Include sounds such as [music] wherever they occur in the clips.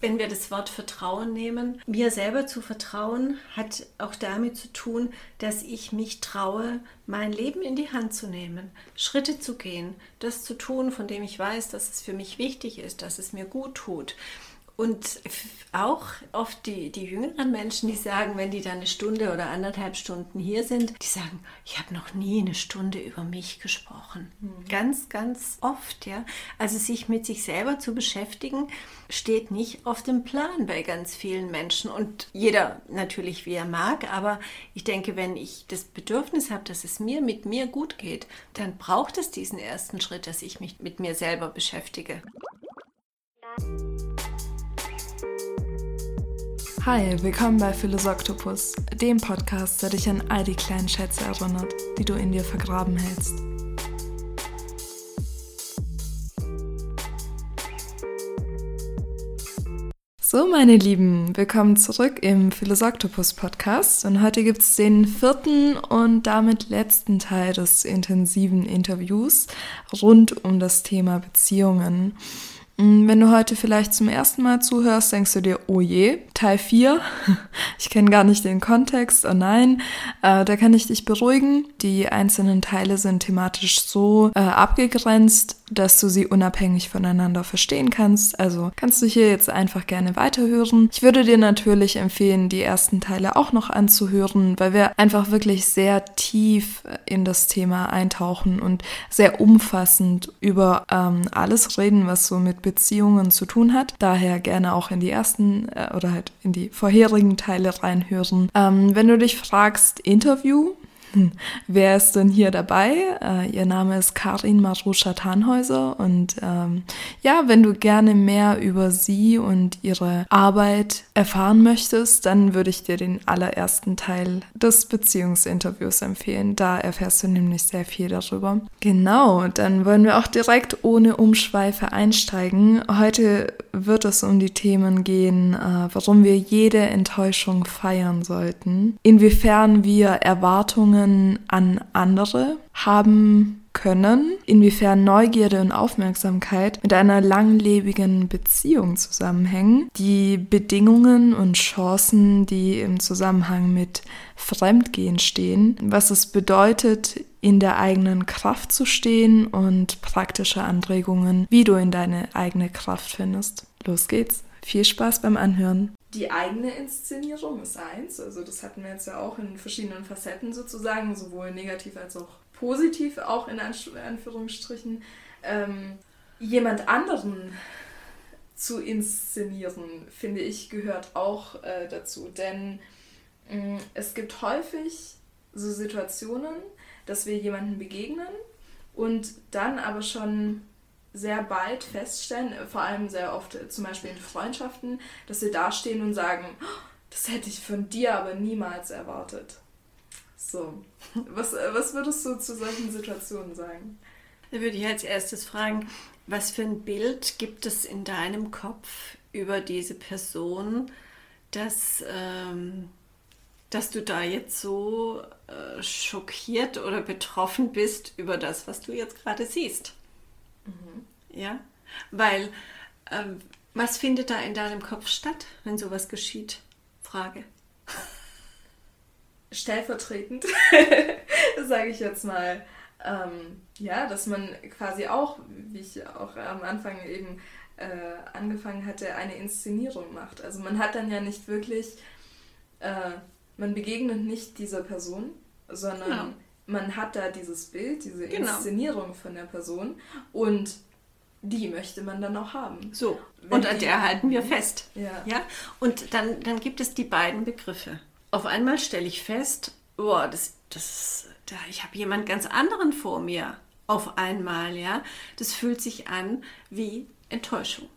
Wenn wir das Wort Vertrauen nehmen, mir selber zu vertrauen, hat auch damit zu tun, dass ich mich traue, mein Leben in die Hand zu nehmen, Schritte zu gehen, das zu tun, von dem ich weiß, dass es für mich wichtig ist, dass es mir gut tut. Und auch oft die, die jüngeren Menschen, die sagen, wenn die dann eine Stunde oder anderthalb Stunden hier sind, die sagen, ich habe noch nie eine Stunde über mich gesprochen. Mhm. Ganz, ganz oft, ja. Also sich mit sich selber zu beschäftigen, steht nicht auf dem Plan bei ganz vielen Menschen. Und jeder natürlich, wie er mag. Aber ich denke, wenn ich das Bedürfnis habe, dass es mir mit mir gut geht, dann braucht es diesen ersten Schritt, dass ich mich mit mir selber beschäftige. Hi, willkommen bei Philosoktopus, dem Podcast, der dich an all die kleinen Schätze erinnert, die du in dir vergraben hältst. So, meine Lieben, willkommen zurück im Philosoktopus Podcast. Und heute gibt es den vierten und damit letzten Teil des intensiven Interviews rund um das Thema Beziehungen. Mm, wenn du heute vielleicht zum ersten Mal zuhörst, denkst du dir, oh je, Teil 4, [laughs] ich kenne gar nicht den Kontext, oh nein, äh, da kann ich dich beruhigen. Die einzelnen Teile sind thematisch so äh, abgegrenzt, dass du sie unabhängig voneinander verstehen kannst. Also kannst du hier jetzt einfach gerne weiterhören. Ich würde dir natürlich empfehlen, die ersten Teile auch noch anzuhören, weil wir einfach wirklich sehr tief in das Thema eintauchen und sehr umfassend über ähm, alles reden, was so mit Beziehungen zu tun hat. Daher gerne auch in die ersten äh, oder halt in die vorherigen Teile reinhören. Ähm, wenn du dich fragst, Interview, wer ist denn hier dabei? Äh, ihr Name ist Karin Maruscha Tannhäuser und ähm, ja, wenn du gerne mehr über sie und ihre Arbeit erfahren möchtest, dann würde ich dir den allerersten Teil des Beziehungsinterviews empfehlen. Da erfährst du nämlich sehr viel darüber. Genau, dann wollen wir auch direkt ohne Umschweife einsteigen. Heute wird es um die Themen gehen, äh, warum wir jede Enttäuschung feiern sollten, inwiefern wir Erwartungen Beziehungen an andere haben können, inwiefern Neugierde und Aufmerksamkeit mit einer langlebigen Beziehung zusammenhängen, die Bedingungen und Chancen, die im Zusammenhang mit Fremdgehen stehen, was es bedeutet, in der eigenen Kraft zu stehen und praktische Anregungen, wie du in deine eigene Kraft findest. Los geht's. Viel Spaß beim Anhören die eigene Inszenierung ist eins. Also das hatten wir jetzt ja auch in verschiedenen Facetten sozusagen, sowohl negativ als auch positiv, auch in Anführungsstrichen. Ähm, jemand anderen zu inszenieren, finde ich, gehört auch äh, dazu. Denn äh, es gibt häufig so Situationen, dass wir jemanden begegnen und dann aber schon sehr bald feststellen, äh, vor allem sehr oft äh, zum Beispiel in Freundschaften, dass wir dastehen und sagen, oh, das hätte ich von dir aber niemals erwartet. So, [laughs] was, äh, was würdest du zu solchen Situationen sagen? Da würde ich als erstes fragen, was für ein Bild gibt es in deinem Kopf über diese Person, dass, ähm, dass du da jetzt so äh, schockiert oder betroffen bist über das, was du jetzt gerade siehst? Mhm. Ja, weil ähm, was findet da in deinem Kopf statt, wenn sowas geschieht? Frage. Stellvertretend, [laughs] sage ich jetzt mal, ähm, ja, dass man quasi auch, wie ich auch am Anfang eben äh, angefangen hatte, eine Inszenierung macht. Also man hat dann ja nicht wirklich, äh, man begegnet nicht dieser Person, sondern genau man hat da dieses Bild, diese genau. Inszenierung von der Person und die möchte man dann auch haben. So, Wenn und an der halten wir fest. Ja. ja? Und dann, dann gibt es die beiden Begriffe. Auf einmal stelle ich fest, oh, das, das, da, ich habe jemand ganz anderen vor mir. Auf einmal, ja. Das fühlt sich an wie Enttäuschung.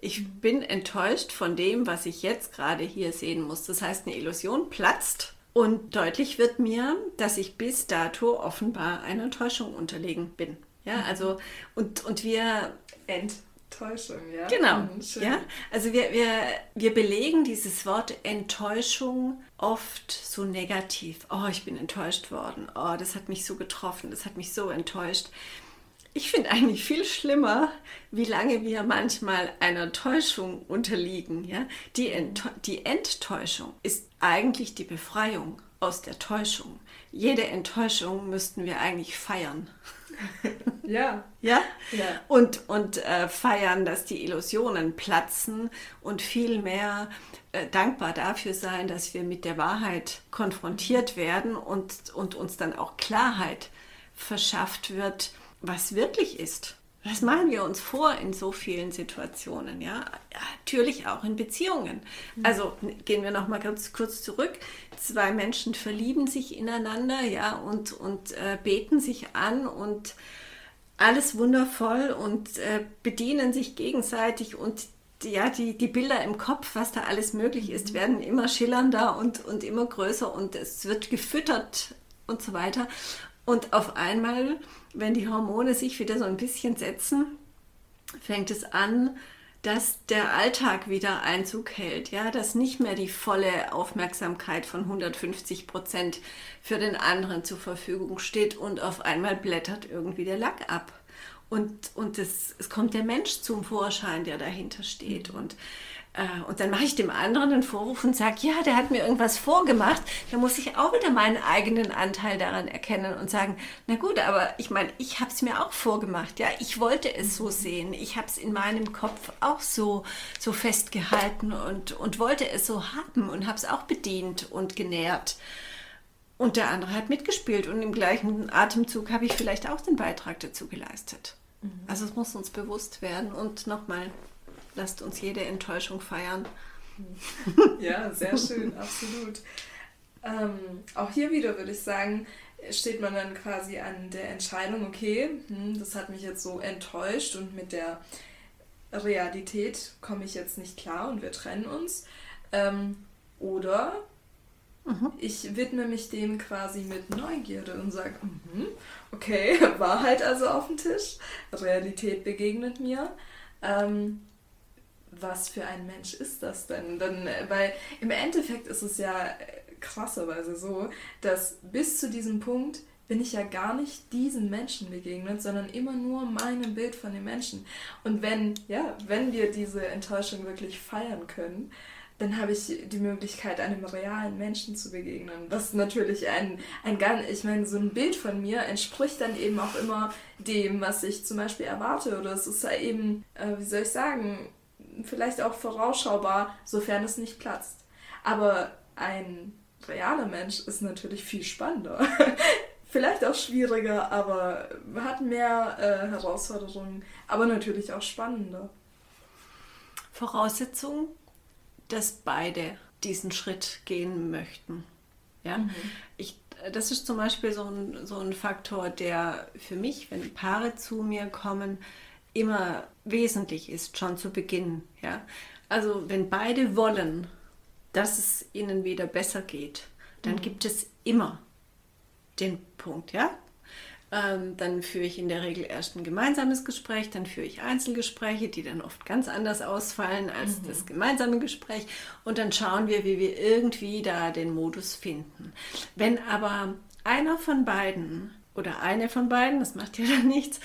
Ich bin enttäuscht von dem, was ich jetzt gerade hier sehen muss. Das heißt, eine Illusion platzt und deutlich wird mir, dass ich bis dato offenbar einer Enttäuschung unterlegen bin. Ja, mhm. also, und, und wir. Enttäuschung, ja. Genau. Mhm, ja, also wir, wir, wir belegen dieses Wort Enttäuschung oft so negativ. Oh, ich bin enttäuscht worden. Oh, das hat mich so getroffen. Das hat mich so enttäuscht. Ich finde eigentlich viel schlimmer, wie lange wir manchmal einer Täuschung unterliegen. Ja? Die, Ent die Enttäuschung ist eigentlich die Befreiung aus der Täuschung. Jede Enttäuschung müssten wir eigentlich feiern. [laughs] Ja. Ja? ja. Und, und äh, feiern, dass die Illusionen platzen und viel mehr äh, dankbar dafür sein, dass wir mit der Wahrheit konfrontiert werden und, und uns dann auch Klarheit verschafft wird, was wirklich ist. Das machen wir uns vor in so vielen Situationen, ja. natürlich auch in Beziehungen. Mhm. Also gehen wir noch mal kurz, kurz zurück. Zwei Menschen verlieben sich ineinander, ja, und, und äh, beten sich an und alles wundervoll und äh, bedienen sich gegenseitig und ja, die, die Bilder im Kopf, was da alles möglich ist, mhm. werden immer schillernder und, und immer größer und es wird gefüttert und so weiter. Und auf einmal, wenn die Hormone sich wieder so ein bisschen setzen, fängt es an, dass der Alltag wieder Einzug hält, ja, dass nicht mehr die volle Aufmerksamkeit von 150 Prozent für den anderen zur Verfügung steht und auf einmal blättert irgendwie der Lack ab. Und, und es, es kommt der Mensch zum Vorschein, der dahinter steht. Mhm. Und und dann mache ich dem anderen einen Vorwurf und sage, ja, der hat mir irgendwas vorgemacht. Da muss ich auch wieder meinen eigenen Anteil daran erkennen und sagen, na gut, aber ich meine, ich habe es mir auch vorgemacht. Ja, ich wollte es so sehen. Ich habe es in meinem Kopf auch so, so festgehalten und, und wollte es so haben und habe es auch bedient und genährt. Und der andere hat mitgespielt und im gleichen Atemzug habe ich vielleicht auch den Beitrag dazu geleistet. Mhm. Also es muss uns bewusst werden und nochmal lasst uns jede Enttäuschung feiern. [laughs] Ja, sehr schön, absolut. Ähm, auch hier wieder würde ich sagen, steht man dann quasi an der Entscheidung, okay, hm, das hat mich jetzt so enttäuscht und mit der Realität komme ich jetzt nicht klar und wir trennen uns. Ähm, oder mhm. ich widme mich dem quasi mit Neugierde und sage, mhm, okay, [laughs] Wahrheit also auf dem Tisch, Realität begegnet mir. Ähm, was für ein Mensch ist das denn? denn weil im Endeffekt ist es ja äh, krasserweise so, dass bis zu diesem Punkt bin ich ja gar nicht diesen Menschen begegnet, sondern immer nur meinem Bild von den Menschen. Und wenn, ja, wenn wir diese Enttäuschung wirklich feiern können, dann habe ich die Möglichkeit, einem realen Menschen zu begegnen. Was natürlich ein, ein ganz, ich meine, so ein Bild von mir entspricht dann eben auch immer dem, was ich zum Beispiel erwarte. Oder es ist ja eben, äh, wie soll ich sagen, vielleicht auch vorausschaubar, sofern es nicht platzt. Aber ein realer Mensch ist natürlich viel spannender. [laughs] vielleicht auch schwieriger, aber hat mehr äh, Herausforderungen, aber natürlich auch spannender. Voraussetzung, dass beide diesen Schritt gehen möchten. Ja? Mhm. Ich, das ist zum Beispiel so ein, so ein Faktor, der für mich, wenn Paare zu mir kommen, immer wesentlich ist, schon zu Beginn. Ja? Also wenn beide wollen, dass es ihnen wieder besser geht, dann mhm. gibt es immer den Punkt, ja? Ähm, dann führe ich in der Regel erst ein gemeinsames Gespräch, dann führe ich Einzelgespräche, die dann oft ganz anders ausfallen als mhm. das gemeinsame Gespräch. Und dann schauen wir, wie wir irgendwie da den Modus finden. Wenn aber einer von beiden oder eine von beiden, das macht ja dann nichts,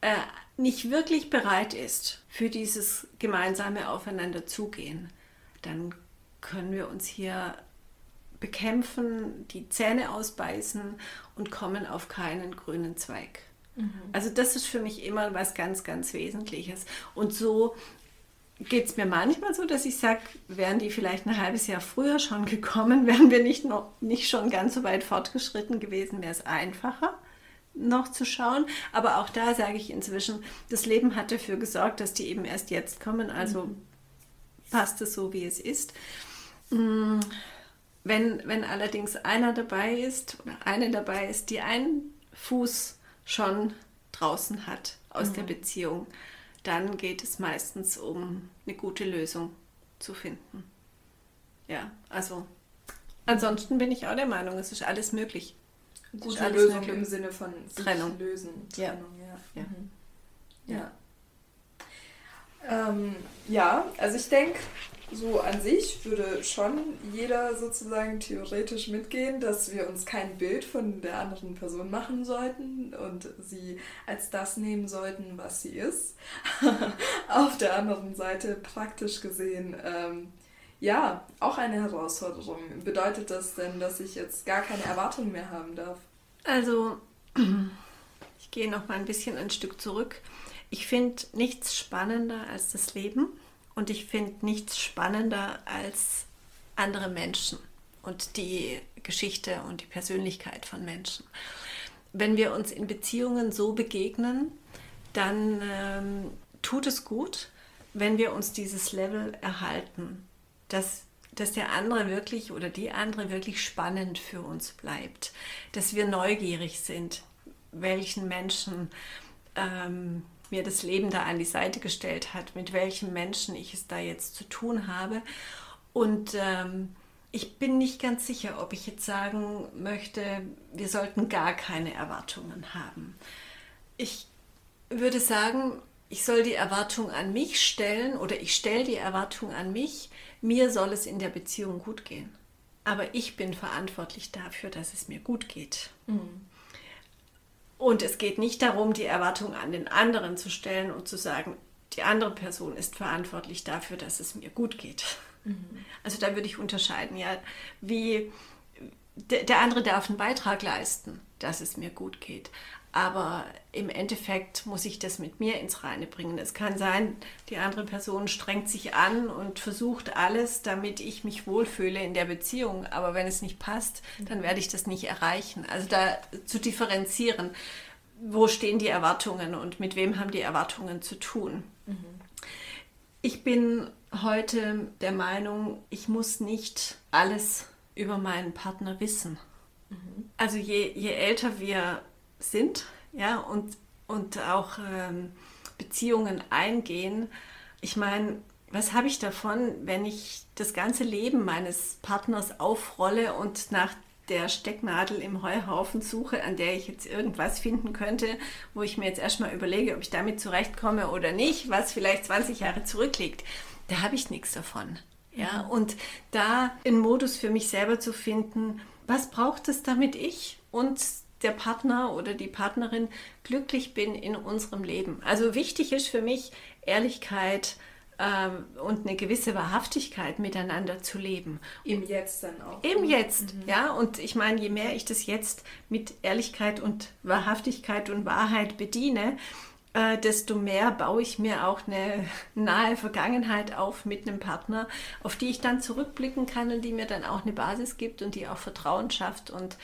äh, nicht wirklich bereit ist für dieses gemeinsame Aufeinander zugehen, dann können wir uns hier bekämpfen, die Zähne ausbeißen und kommen auf keinen grünen Zweig. Mhm. Also das ist für mich immer was ganz, ganz Wesentliches. Und so geht es mir manchmal so, dass ich sage, wären die vielleicht ein halbes Jahr früher schon gekommen, [laughs] wären wir nicht, noch, nicht schon ganz so weit fortgeschritten gewesen, wäre es einfacher noch zu schauen. Aber auch da sage ich inzwischen, das Leben hat dafür gesorgt, dass die eben erst jetzt kommen. Also mhm. passt es so, wie es ist. Mm, wenn, wenn allerdings einer dabei ist oder eine dabei ist, die einen Fuß schon draußen hat aus mhm. der Beziehung, dann geht es meistens um eine gute Lösung zu finden. Ja, also ansonsten bin ich auch der Meinung, es ist alles möglich. Gute Lösung im Sinne von Trennung. lösen. Trennung, ja. Ja, ja. Mhm. ja. Ähm, ja also ich denke, so an sich würde schon jeder sozusagen theoretisch mitgehen, dass wir uns kein Bild von der anderen Person machen sollten und sie als das nehmen sollten, was sie ist. [laughs] Auf der anderen Seite praktisch gesehen, ähm, ja, auch eine Herausforderung. Bedeutet das denn, dass ich jetzt gar keine Erwartungen mehr haben darf? Also, [clears throat] ich gehe noch mal ein bisschen ein Stück zurück. Ich finde nichts spannender als das Leben und ich finde nichts spannender als andere Menschen und die Geschichte und die Persönlichkeit von Menschen. Wenn wir uns in Beziehungen so begegnen, dann ähm, tut es gut, wenn wir uns dieses Level erhalten, dass, dass der andere wirklich oder die andere wirklich spannend für uns bleibt, dass wir neugierig sind, welchen Menschen ähm, mir das Leben da an die Seite gestellt hat, mit welchen Menschen ich es da jetzt zu tun habe. Und ähm, ich bin nicht ganz sicher, ob ich jetzt sagen möchte, wir sollten gar keine Erwartungen haben. Ich würde sagen, ich soll die Erwartung an mich stellen oder ich stelle die Erwartung an mich, mir soll es in der Beziehung gut gehen. Aber ich bin verantwortlich dafür, dass es mir gut geht. Mhm. Und es geht nicht darum, die Erwartung an den anderen zu stellen und zu sagen, die andere Person ist verantwortlich dafür, dass es mir gut geht. Mhm. Also da würde ich unterscheiden, ja, wie der andere darf einen Beitrag leisten, dass es mir gut geht. Aber im Endeffekt muss ich das mit mir ins Reine bringen. Es kann sein, die andere Person strengt sich an und versucht alles, damit ich mich wohlfühle in der Beziehung. Aber wenn es nicht passt, dann werde ich das nicht erreichen. Also da zu differenzieren, wo stehen die Erwartungen und mit wem haben die Erwartungen zu tun. Mhm. Ich bin heute der Meinung, ich muss nicht alles über meinen Partner wissen. Mhm. Also je, je älter wir sind ja, und, und auch ähm, Beziehungen eingehen. Ich meine, was habe ich davon, wenn ich das ganze Leben meines Partners aufrolle und nach der Stecknadel im Heuhaufen suche, an der ich jetzt irgendwas finden könnte, wo ich mir jetzt erstmal überlege, ob ich damit zurechtkomme oder nicht, was vielleicht 20 Jahre zurückliegt. Da habe ich nichts davon. Ja, mhm. und da einen Modus für mich selber zu finden, was braucht es, damit ich und der Partner oder die Partnerin glücklich bin in unserem Leben. Also wichtig ist für mich Ehrlichkeit ähm, und eine gewisse Wahrhaftigkeit miteinander zu leben. Im Jetzt dann auch. Im Jetzt, mhm. ja. Und ich meine, je mehr ich das jetzt mit Ehrlichkeit und Wahrhaftigkeit und Wahrheit bediene, äh, desto mehr baue ich mir auch eine [laughs] nahe Vergangenheit auf mit einem Partner, auf die ich dann zurückblicken kann und die mir dann auch eine Basis gibt und die auch Vertrauen schafft und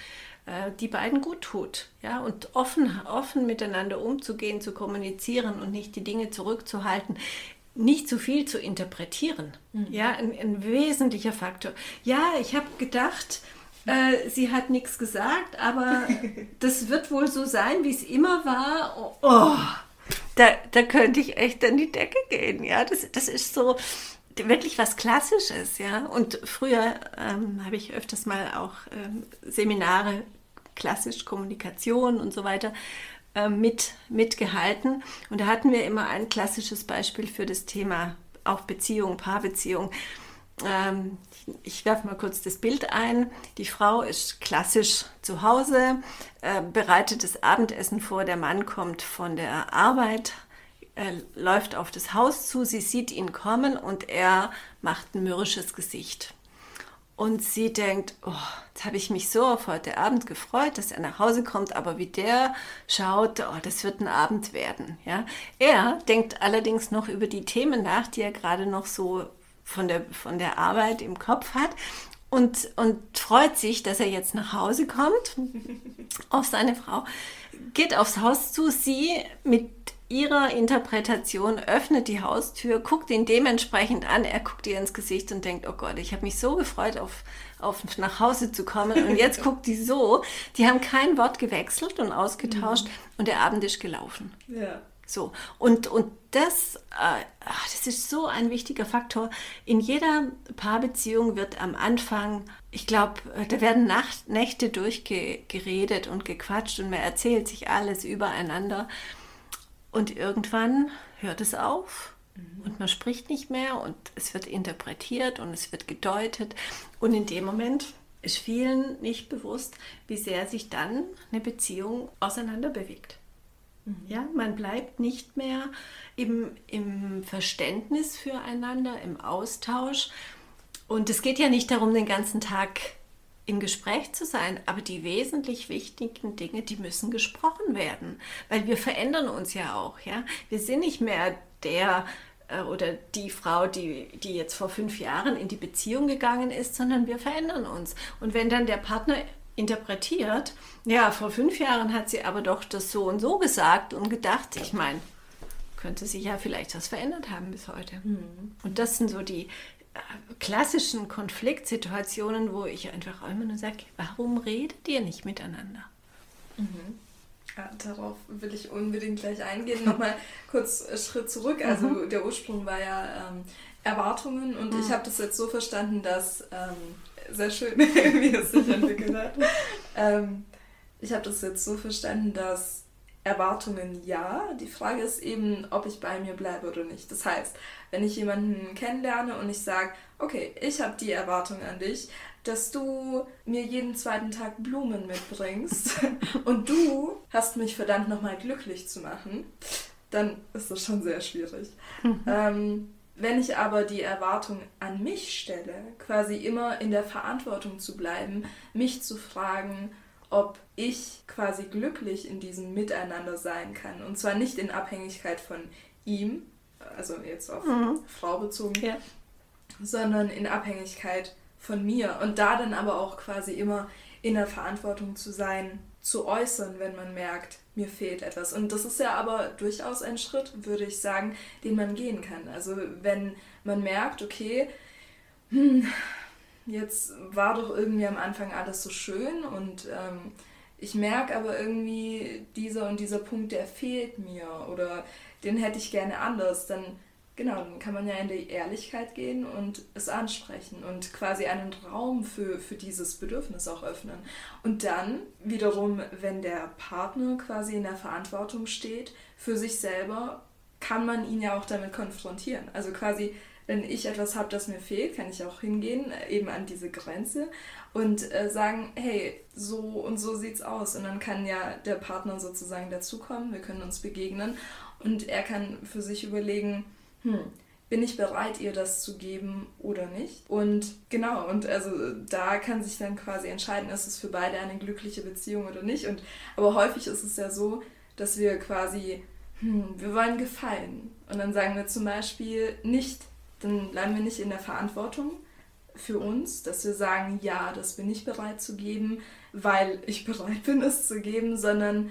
äh, die beiden gut tut. Ja? Und offen, offen miteinander umzugehen, zu kommunizieren und nicht die Dinge zurückzuhalten, nicht zu viel zu interpretieren. Mhm. Ja, ein, ein, wesentlicher Faktor. Ja, ich habe gedacht, äh, sie hat nichts gesagt, aber [laughs] das wird wohl so sein, wie es immer war. Oh, oh, da, da könnte ich echt an die Decke gehen. Ja, das, das ist so wirklich was Klassisches, ja. Und früher ähm, habe ich öfters mal auch ähm, Seminare, klassisch Kommunikation und so weiter, äh, mit, mitgehalten. Und da hatten wir immer ein klassisches Beispiel für das Thema auch Beziehung, Paarbeziehung. Ähm, ich, ich werfe mal kurz das Bild ein. Die Frau ist klassisch zu Hause, äh, bereitet das Abendessen vor, der Mann kommt von der Arbeit, er läuft auf das Haus zu, sie sieht ihn kommen und er macht ein mürrisches Gesicht. Und sie denkt, oh, jetzt habe ich mich so auf heute Abend gefreut, dass er nach Hause kommt, aber wie der schaut, oh, das wird ein Abend werden. Ja? Er denkt allerdings noch über die Themen nach, die er gerade noch so von der, von der Arbeit im Kopf hat und, und freut sich, dass er jetzt nach Hause kommt [laughs] auf seine Frau, geht aufs Haus zu, sie mit ihrer Interpretation öffnet die Haustür, guckt ihn dementsprechend an, er guckt ihr ins Gesicht und denkt, oh Gott, ich habe mich so gefreut, auf, auf nach Hause zu kommen und jetzt [laughs] guckt die so. Die haben kein Wort gewechselt und ausgetauscht mhm. und der Abend ist gelaufen. Ja. So, und, und das, äh, das ist so ein wichtiger Faktor. In jeder Paarbeziehung wird am Anfang, ich glaube, äh, da werden Nacht, Nächte durchgeredet und gequatscht und man erzählt sich alles übereinander. Und irgendwann hört es auf Mhm. Und man spricht nicht mehr und es wird interpretiert und es wird gedeutet. Und in dem Moment ist vielen nicht bewusst, wie sehr sich dann eine Beziehung auseinander bewegt. Mhm. Ja, man bleibt nicht mehr im, im Verständnis füreinander, im Austausch. Und es geht ja nicht darum, den ganzen Tag im Gespräch zu sein, aber die wesentlich wichtigen Dinge, die müssen gesprochen werden, weil wir verändern uns ja auch, ja. Wir sind nicht mehr der äh, oder die Frau, die, die jetzt vor fünf Jahren in die Beziehung gegangen ist, sondern wir verändern uns. Und wenn dann der Partner interpretiert, ja, vor fünf Jahren hat sie aber doch das so und so gesagt und gedacht, ich meine, könnte sich ja vielleicht was verändert haben bis heute. Mhm. Und das sind so die, klassischen Konfliktsituationen, wo ich einfach immer nur sage, warum redet ihr nicht miteinander? Mhm. Ja, darauf will ich unbedingt gleich eingehen. [laughs] Nochmal kurz Schritt zurück. Also mhm. der Ursprung war ja ähm, Erwartungen und mhm. ich habe das jetzt so verstanden, dass ähm, sehr schön, [laughs] wie es sich entwickelt hat. [laughs] ähm, ich habe das jetzt so verstanden, dass Erwartungen ja. Die Frage ist eben, ob ich bei mir bleibe oder nicht. Das heißt, wenn ich jemanden kennenlerne und ich sage, okay, ich habe die Erwartung an dich, dass du mir jeden zweiten Tag Blumen mitbringst [laughs] und du hast mich verdammt nochmal glücklich zu machen, dann ist das schon sehr schwierig. Mhm. Ähm, wenn ich aber die Erwartung an mich stelle, quasi immer in der Verantwortung zu bleiben, mich zu fragen, ob ich quasi glücklich in diesem Miteinander sein kann. Und zwar nicht in Abhängigkeit von ihm, also jetzt auf mhm. Frau bezogen, ja. sondern in Abhängigkeit von mir. Und da dann aber auch quasi immer in der Verantwortung zu sein, zu äußern, wenn man merkt, mir fehlt etwas. Und das ist ja aber durchaus ein Schritt, würde ich sagen, den man gehen kann. Also wenn man merkt, okay, hm, jetzt war doch irgendwie am Anfang alles so schön und ähm, ich merke aber irgendwie, dieser und dieser Punkt, der fehlt mir oder den hätte ich gerne anders, dann genau, dann kann man ja in die Ehrlichkeit gehen und es ansprechen und quasi einen Raum für, für dieses Bedürfnis auch öffnen. Und dann wiederum, wenn der Partner quasi in der Verantwortung steht für sich selber, kann man ihn ja auch damit konfrontieren. Also quasi wenn ich etwas habe, das mir fehlt, kann ich auch hingehen, äh, eben an diese Grenze und äh, sagen, hey, so und so sieht's aus. Und dann kann ja der Partner sozusagen dazukommen, wir können uns begegnen und er kann für sich überlegen, hm, bin ich bereit, ihr das zu geben oder nicht? Und genau, und also da kann sich dann quasi entscheiden, ist es für beide eine glückliche Beziehung oder nicht. Und aber häufig ist es ja so, dass wir quasi, hm, wir wollen gefallen. Und dann sagen wir zum Beispiel nicht, dann bleiben wir nicht in der Verantwortung für uns, dass wir sagen, ja, das bin ich bereit zu geben, weil ich [laughs] bereit bin, es zu geben, sondern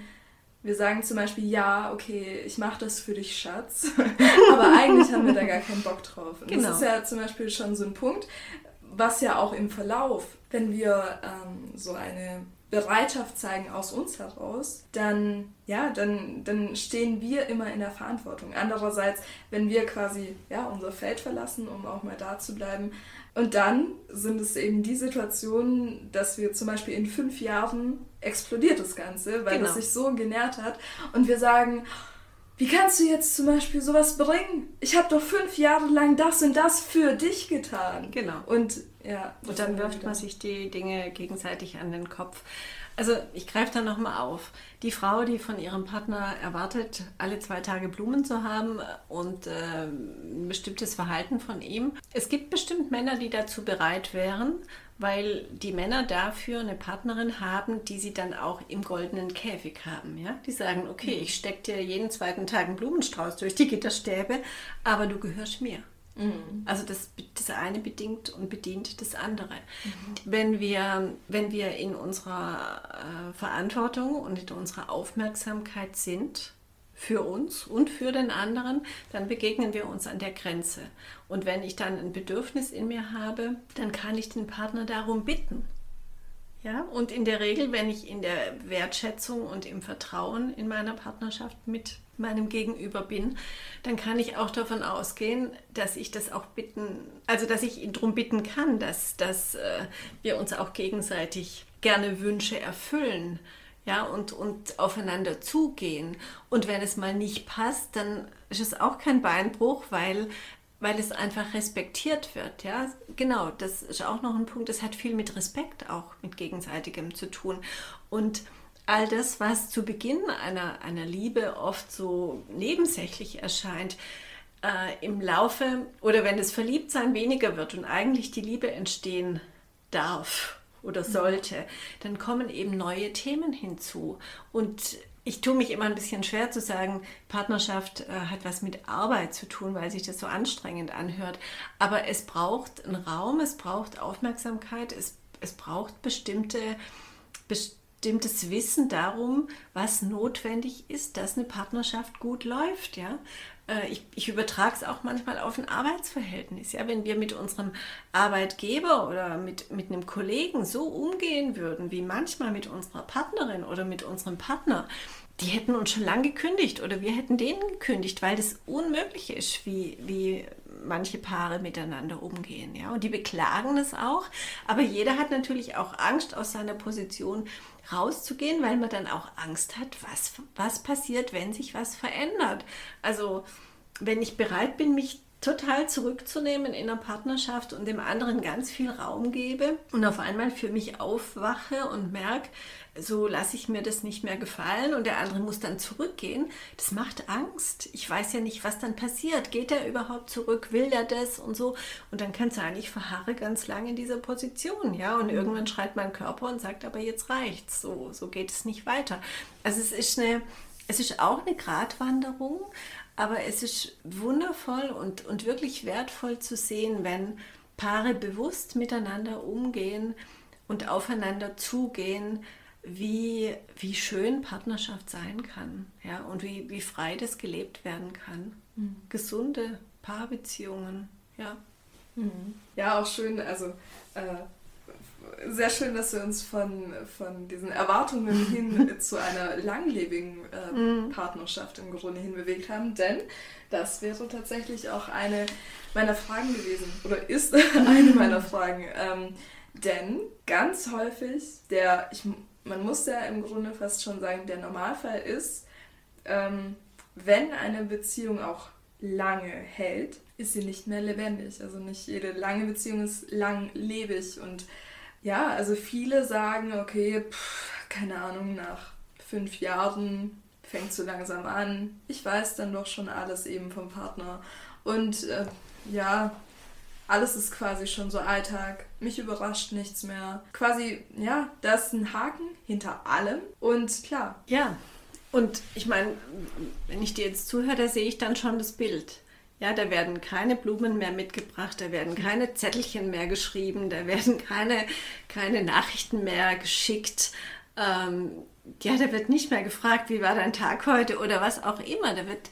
wir sagen zum Beispiel, ja, okay, ich mache das für dich, Schatz, [laughs] aber eigentlich haben wir da gar keinen Bock drauf. Und genau. das ist ja zum Beispiel schon so ein Punkt, was ja auch im Verlauf, wenn wir ähm, so eine Bereitschaft zeigen aus uns heraus, dann, ja, dann, dann stehen wir immer in der Verantwortung. Andererseits, wenn wir quasi ja, unser Feld verlassen, um auch mal da zu bleiben, und dann sind es eben die Situationen, dass wir zum Beispiel in fünf Jahren explodiert das Ganze, weil genau. das sich so genährt hat und wir sagen, wie kannst du jetzt zum Beispiel sowas bringen? Ich habe doch fünf Jahre lang das und das für dich getan. Genau. Und ja. Und dann wirft man sich die Dinge gegenseitig an den Kopf. Also ich greife da nochmal auf. Die Frau, die von ihrem Partner erwartet, alle zwei Tage Blumen zu haben und äh, ein bestimmtes Verhalten von ihm. Es gibt bestimmt Männer, die dazu bereit wären, weil die Männer dafür eine Partnerin haben, die sie dann auch im goldenen Käfig haben. Ja? Die sagen, okay, ich stecke dir jeden zweiten Tag einen Blumenstrauß durch die Gitterstäbe, aber du gehörst mir. Mhm. Also das, das eine bedingt und bedient das andere. Mhm. Wenn, wir, wenn wir in unserer äh, Verantwortung und in unserer Aufmerksamkeit sind, für uns und für den anderen, dann begegnen wir uns an der Grenze. Und wenn ich dann ein Bedürfnis in mir habe, dann kann ich den Partner darum bitten. Ja, und in der Regel, wenn ich in der Wertschätzung und im Vertrauen in meiner Partnerschaft mit meinem Gegenüber bin, dann kann ich auch davon ausgehen, dass ich das auch bitten, also dass ich ihn darum bitten kann, dass, dass äh, wir uns auch gegenseitig gerne Wünsche erfüllen. Ja, und, und aufeinander zugehen. Und wenn es mal nicht passt, dann ist es auch kein Beinbruch, weil, weil es einfach respektiert wird, ja. Genau, das ist auch noch ein Punkt, das hat viel mit Respekt auch, mit gegenseitigem zu tun. Und all das, was zu Beginn einer, einer Liebe oft so nebensächlich erscheint, äh, im Laufe oder wenn das Verliebtsein weniger wird und eigentlich die Liebe entstehen darf oder mhm. sollte, dann kommen eben neue Themen hinzu. Und ich tue mich immer ein bisschen schwer zu sagen, Partnerschaft äh, hat was mit Arbeit zu tun, weil sich das so anstrengend anhört. Aber es braucht einen Raum, es braucht Aufmerksamkeit, es, es braucht bestimmte, bestimmtes Wissen darum, was notwendig ist, dass eine Partnerschaft gut läuft. Ja? Äh, ich, ich übertrage es auch manchmal auf ein Arbeitsverhältnis. Ja? Wenn wir mit unserem Arbeitgeber oder mit, mit einem Kollegen so umgehen würden, wie manchmal mit unserer Partnerin oder mit unserem Partner, die hätten uns schon lange gekündigt oder wir hätten denen gekündigt, weil das unmöglich ist, wie, wie manche Paare miteinander umgehen. Ja? Und die beklagen es auch, aber jeder hat natürlich auch Angst aus seiner Position rauszugehen, weil man dann auch Angst hat, was, was passiert, wenn sich was verändert. Also wenn ich bereit bin, mich total zurückzunehmen in einer Partnerschaft und dem anderen ganz viel Raum gebe und auf einmal für mich aufwache und merke, so lasse ich mir das nicht mehr gefallen und der andere muss dann zurückgehen, das macht Angst. Ich weiß ja nicht, was dann passiert. Geht er überhaupt zurück? Will er das und so? Und dann kann es sein, ich verharre ganz lange in dieser Position, ja. Und mhm. irgendwann schreit mein Körper und sagt, aber jetzt reicht's. So, so geht es nicht weiter. Also es ist eine, es ist auch eine Gratwanderung, aber es ist wundervoll und, und wirklich wertvoll zu sehen, wenn Paare bewusst miteinander umgehen und aufeinander zugehen wie, wie schön Partnerschaft sein kann ja, und wie, wie frei das gelebt werden kann. Mhm. Gesunde Paarbeziehungen, ja. Mhm. Ja, auch schön, also äh, sehr schön, dass wir uns von, von diesen Erwartungen hin [laughs] zu einer langlebigen äh, mhm. Partnerschaft im Grunde hin bewegt haben, denn das wäre tatsächlich auch eine meiner Fragen gewesen oder ist [laughs] eine [laughs] meiner Fragen. Ähm, denn ganz häufig der, ich man muss ja im Grunde fast schon sagen, der Normalfall ist, ähm, wenn eine Beziehung auch lange hält, ist sie nicht mehr lebendig. Also nicht jede lange Beziehung ist langlebig. Und ja, also viele sagen, okay, pff, keine Ahnung, nach fünf Jahren fängt so langsam an. Ich weiß dann doch schon alles eben vom Partner. Und äh, ja, alles ist quasi schon so Alltag. Mich überrascht nichts mehr. Quasi, ja, da ist ein Haken hinter allem. Und klar. Ja. Und ich meine, wenn ich dir jetzt zuhöre, da sehe ich dann schon das Bild. Ja, da werden keine Blumen mehr mitgebracht, da werden keine Zettelchen mehr geschrieben, da werden keine, keine Nachrichten mehr geschickt. Ähm, ja, da wird nicht mehr gefragt, wie war dein Tag heute oder was auch immer. Da wird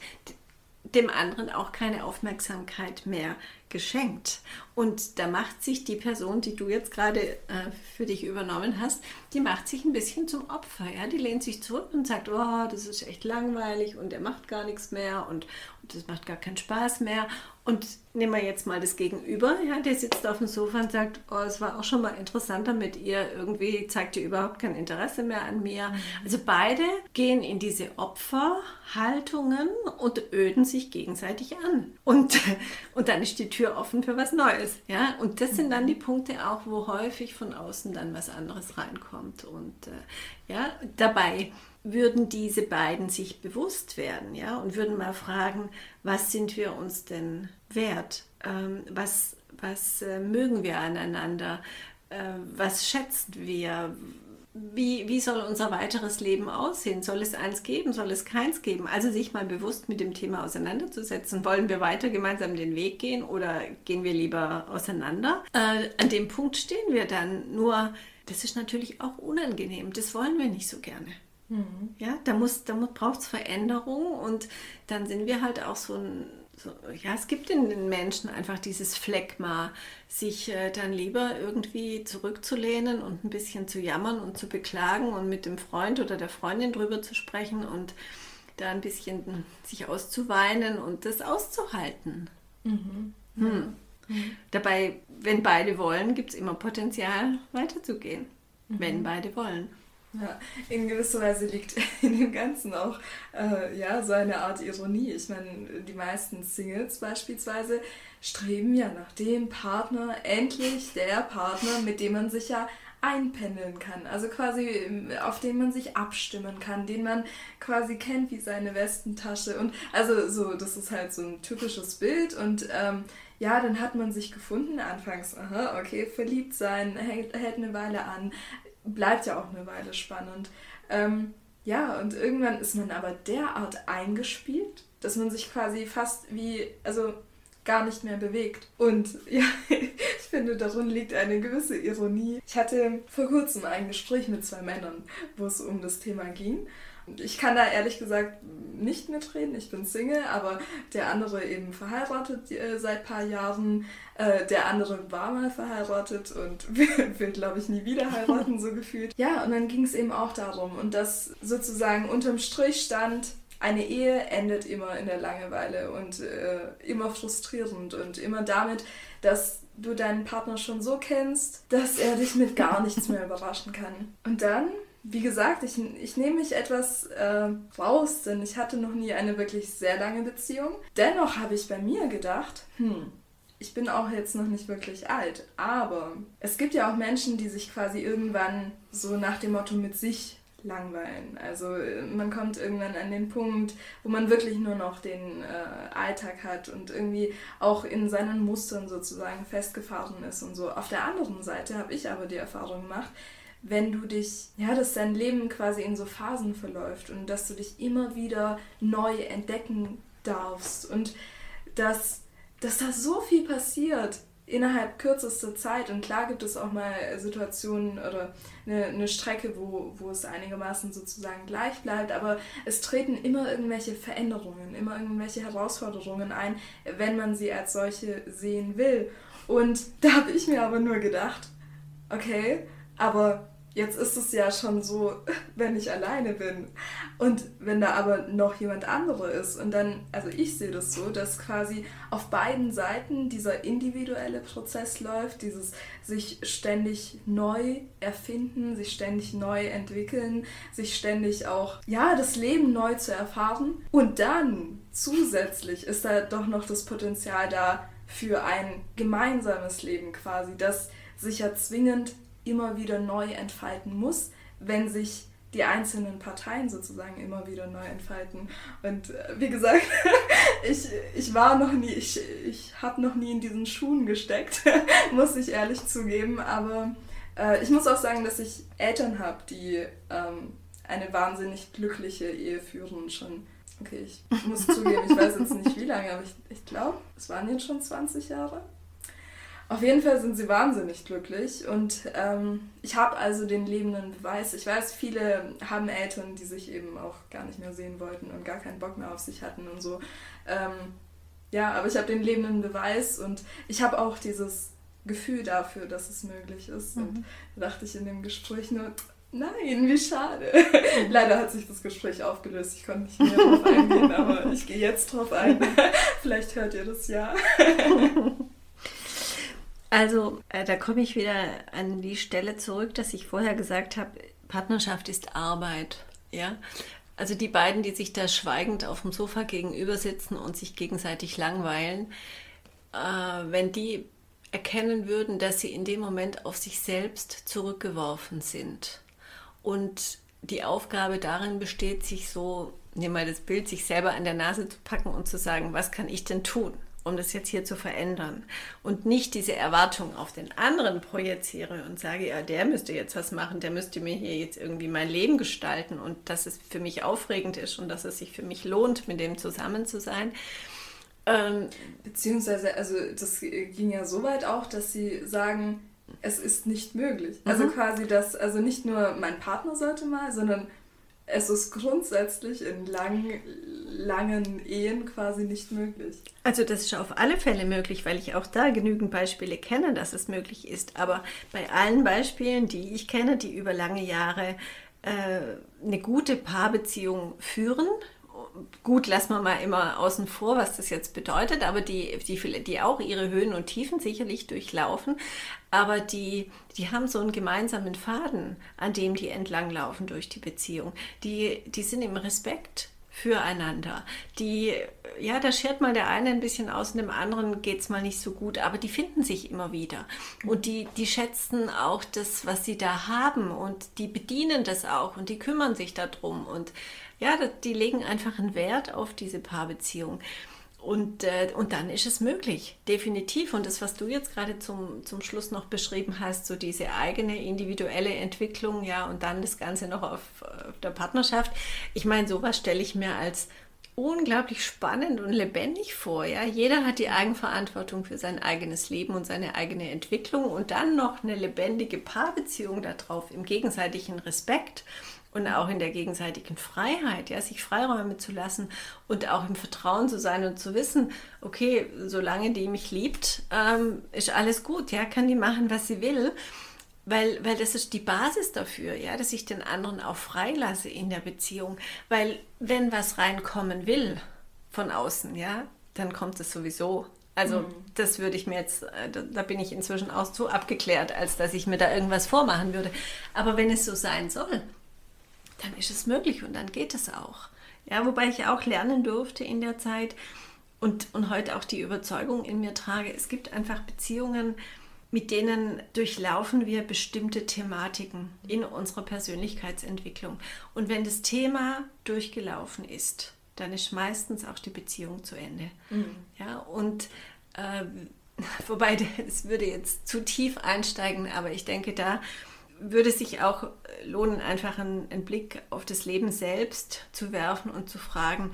dem anderen auch keine Aufmerksamkeit mehr geschenkt. Und da macht sich die Person, die du jetzt gerade äh, für dich übernommen hast, die macht sich ein bisschen zum Opfer. Ja? Die lehnt sich zurück und sagt, oh, das ist echt langweilig und er macht gar nichts mehr und, und das macht gar keinen Spaß mehr. Und nehmen wir jetzt mal das Gegenüber, ja, der sitzt auf dem Sofa und sagt, oh, es war auch schon mal interessanter mit ihr, irgendwie zeigt ihr überhaupt kein Interesse mehr an mir. Mhm. Also beide gehen in diese Opferhaltungen und öden sich gegenseitig an. Und, [laughs] und dann ist die Tür offen für was Neues. Ja? Und das sind dann die Punkte auch, wo häufig von außen dann was anderes reinkommt. Und äh, ja, dabei würden diese beiden sich bewusst werden, ja, und würden mal fragen, was sind wir uns denn wert? Ähm, was was äh, mögen wir aneinander? Äh, was schätzen wir? Wie, wie soll unser weiteres Leben aussehen? Soll es eins geben? Soll es keins geben? Also sich mal bewusst mit dem Thema auseinanderzusetzen. Wollen wir weiter gemeinsam den Weg gehen oder gehen wir lieber auseinander? Äh, an dem Punkt stehen wir dann. Nur, das ist natürlich auch unangenehm. Das wollen wir nicht so gerne. Mhm. Ja, da, muss, da braucht es Veränderung und dann sind wir halt auch so ein, so, ja, es gibt in den Menschen einfach dieses Phlegma, sich äh, dann lieber irgendwie zurückzulehnen und ein bisschen zu jammern und zu beklagen und mit dem Freund oder der Freundin drüber zu sprechen und da ein bisschen sich auszuweinen und das auszuhalten. Mhm. Hm. Mhm. Dabei, wenn beide wollen, gibt es immer Potenzial weiterzugehen, mhm. wenn beide wollen. Ja, in gewisser Weise liegt [laughs] in dem Ganzen auch äh, ja, so eine Art Ironie. Ich meine, die meisten Singles beispielsweise streben ja nach dem Partner, endlich der Partner, mit dem man sich ja einpendeln kann. Also quasi, ähm, auf den man sich abstimmen kann, den man quasi kennt wie seine Westentasche. Und also so, das ist halt so ein typisches Bild. Und ähm, ja, dann hat man sich gefunden, anfangs, aha, okay, verliebt sein, hält, hält eine Weile an, bleibt ja auch eine Weile spannend. Ähm, ja, und irgendwann ist man aber derart eingespielt, dass man sich quasi fast wie, also gar nicht mehr bewegt. Und [laughs] ja, ich finde, darin liegt eine gewisse Ironie. Ich hatte vor kurzem ein Gespräch mit zwei Männern, wo es um das Thema ging. Ich kann da ehrlich gesagt nicht mitreden, ich bin Single, aber der andere eben verheiratet äh, seit ein paar Jahren. Äh, der andere war mal verheiratet und [laughs] will, glaube ich, nie wieder heiraten, so [laughs] gefühlt. Ja, und dann ging es eben auch darum und das sozusagen unterm Strich stand, eine Ehe endet immer in der Langeweile und äh, immer frustrierend und immer damit, dass du deinen Partner schon so kennst, dass er dich mit gar nichts mehr überraschen kann. Und dann wie gesagt, ich, ich nehme mich etwas äh, raus, denn ich hatte noch nie eine wirklich sehr lange Beziehung. Dennoch habe ich bei mir gedacht, hm, ich bin auch jetzt noch nicht wirklich alt, aber es gibt ja auch Menschen, die sich quasi irgendwann so nach dem Motto mit sich langweilen. Also man kommt irgendwann an den Punkt, wo man wirklich nur noch den äh, Alltag hat und irgendwie auch in seinen Mustern sozusagen festgefahren ist und so. Auf der anderen Seite habe ich aber die Erfahrung gemacht, wenn du dich, ja, dass dein Leben quasi in so Phasen verläuft und dass du dich immer wieder neu entdecken darfst und dass, dass da so viel passiert innerhalb kürzester Zeit. Und klar gibt es auch mal Situationen oder eine, eine Strecke, wo, wo es einigermaßen sozusagen gleich bleibt, aber es treten immer irgendwelche Veränderungen, immer irgendwelche Herausforderungen ein, wenn man sie als solche sehen will. Und da habe ich mir aber nur gedacht, okay, aber Jetzt ist es ja schon so, wenn ich alleine bin. Und wenn da aber noch jemand andere ist. Und dann, also ich sehe das so, dass quasi auf beiden Seiten dieser individuelle Prozess läuft, dieses sich ständig neu erfinden, sich ständig neu entwickeln, sich ständig auch, ja, das Leben neu zu erfahren. Und dann zusätzlich ist da doch noch das Potenzial da für ein gemeinsames Leben quasi, das sich ja zwingend immer wieder neu entfalten muss, wenn sich die einzelnen Parteien sozusagen immer wieder neu entfalten. Und äh, wie gesagt, [laughs] ich, ich war noch nie, ich, ich habe noch nie in diesen Schuhen gesteckt, [laughs] muss ich ehrlich zugeben. Aber äh, ich muss auch sagen, dass ich Eltern habe, die ähm, eine wahnsinnig glückliche Ehe führen schon. Okay, ich muss zugeben, ich weiß jetzt nicht wie lange, aber ich, ich glaube, es waren jetzt schon 20 Jahre. Auf jeden Fall sind sie wahnsinnig glücklich und ähm, ich habe also den lebenden Beweis. Ich weiß, viele haben Eltern, die sich eben auch gar nicht mehr sehen wollten und gar keinen Bock mehr auf sich hatten und so. Ähm, ja, aber ich habe den lebenden Beweis und ich habe auch dieses Gefühl dafür, dass es möglich ist. Mhm. Und da dachte ich in dem Gespräch nur, nein, wie schade. Leider hat sich das Gespräch aufgelöst. Ich konnte nicht mehr darauf eingehen, aber ich gehe jetzt drauf ein. [laughs] Vielleicht hört ihr das ja. [laughs] Also äh, da komme ich wieder an die Stelle zurück, dass ich vorher gesagt habe, Partnerschaft ist Arbeit. Ja? Also die beiden, die sich da schweigend auf dem Sofa gegenüber sitzen und sich gegenseitig langweilen, äh, wenn die erkennen würden, dass sie in dem Moment auf sich selbst zurückgeworfen sind und die Aufgabe darin besteht, sich so, nehmen wir das Bild, sich selber an der Nase zu packen und zu sagen, was kann ich denn tun? Um das jetzt hier zu verändern und nicht diese Erwartung auf den anderen projiziere und sage, ja, der müsste jetzt was machen, der müsste mir hier jetzt irgendwie mein Leben gestalten und dass es für mich aufregend ist und dass es sich für mich lohnt, mit dem zusammen zu sein. Ähm, Beziehungsweise, also das ging ja so weit auch, dass sie sagen, es ist nicht möglich. Also mhm. quasi das, also nicht nur mein Partner sollte mal, sondern es ist grundsätzlich in langen, langen Ehen quasi nicht möglich. Also das ist auf alle Fälle möglich, weil ich auch da genügend Beispiele kenne, dass es möglich ist. Aber bei allen Beispielen, die ich kenne, die über lange Jahre äh, eine gute Paarbeziehung führen, gut, lassen wir mal immer außen vor, was das jetzt bedeutet, aber die, die, die auch ihre Höhen und Tiefen sicherlich durchlaufen, aber die, die haben so einen gemeinsamen Faden, an dem die entlanglaufen durch die Beziehung. Die, die sind im Respekt füreinander. Die, ja, da schert mal der eine ein bisschen aus und dem anderen geht es mal nicht so gut, aber die finden sich immer wieder. Und die, die schätzen auch das, was sie da haben und die bedienen das auch und die kümmern sich darum. Und ja, die legen einfach einen Wert auf diese Paarbeziehung. Und, äh, und dann ist es möglich, definitiv. Und das, was du jetzt gerade zum, zum Schluss noch beschrieben hast, so diese eigene individuelle Entwicklung, ja, und dann das Ganze noch auf, auf der Partnerschaft. Ich meine, sowas stelle ich mir als unglaublich spannend und lebendig vor. Ja? Jeder hat die Eigenverantwortung für sein eigenes Leben und seine eigene Entwicklung und dann noch eine lebendige Paarbeziehung darauf im gegenseitigen Respekt und auch in der gegenseitigen Freiheit, ja, sich Freiräume zu lassen und auch im Vertrauen zu sein und zu wissen, okay, solange die mich liebt, ähm, ist alles gut, ja, kann die machen, was sie will. Weil, weil das ist die Basis dafür, ja, dass ich den anderen auch freilasse in der Beziehung. Weil wenn was reinkommen will von außen, ja, dann kommt es sowieso. Also mhm. das würde ich mir jetzt, äh, da bin ich inzwischen auch zu abgeklärt, als dass ich mir da irgendwas vormachen würde. Aber wenn es so sein soll, dann ist es möglich und dann geht es auch. Ja, wobei ich auch lernen durfte in der Zeit und, und heute auch die Überzeugung in mir trage, es gibt einfach Beziehungen, mit denen durchlaufen wir bestimmte Thematiken in unserer Persönlichkeitsentwicklung. Und wenn das Thema durchgelaufen ist, dann ist meistens auch die Beziehung zu Ende. Mhm. Ja, und äh, [laughs] wobei es würde jetzt zu tief einsteigen, aber ich denke, da würde sich auch lohnen, einfach einen, einen, Blick auf das Leben selbst zu werfen und zu fragen,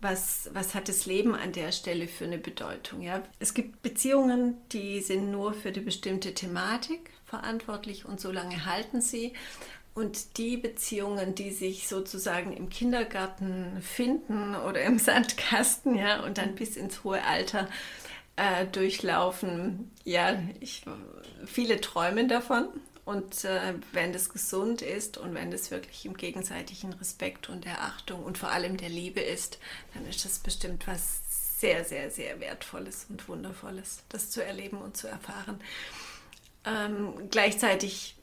was, was hat das Leben an der Stelle für eine Bedeutung? Ja? Es gibt Beziehungen, die sind nur für die bestimmte Thematik verantwortlich und so lange halten sie. Und die Beziehungen, die sich sozusagen im Kindergarten finden oder im [laughs] Sandkasten, ja, und dann bis ins hohe Alter äh, durchlaufen, ja, ich, viele träumen davon und äh, wenn das gesund ist und wenn das wirklich im gegenseitigen Respekt und der Achtung und vor allem der Liebe ist, dann ist das bestimmt was sehr, sehr, sehr Wertvolles und Wundervolles, das zu erleben und zu erfahren. Ähm, gleichzeitig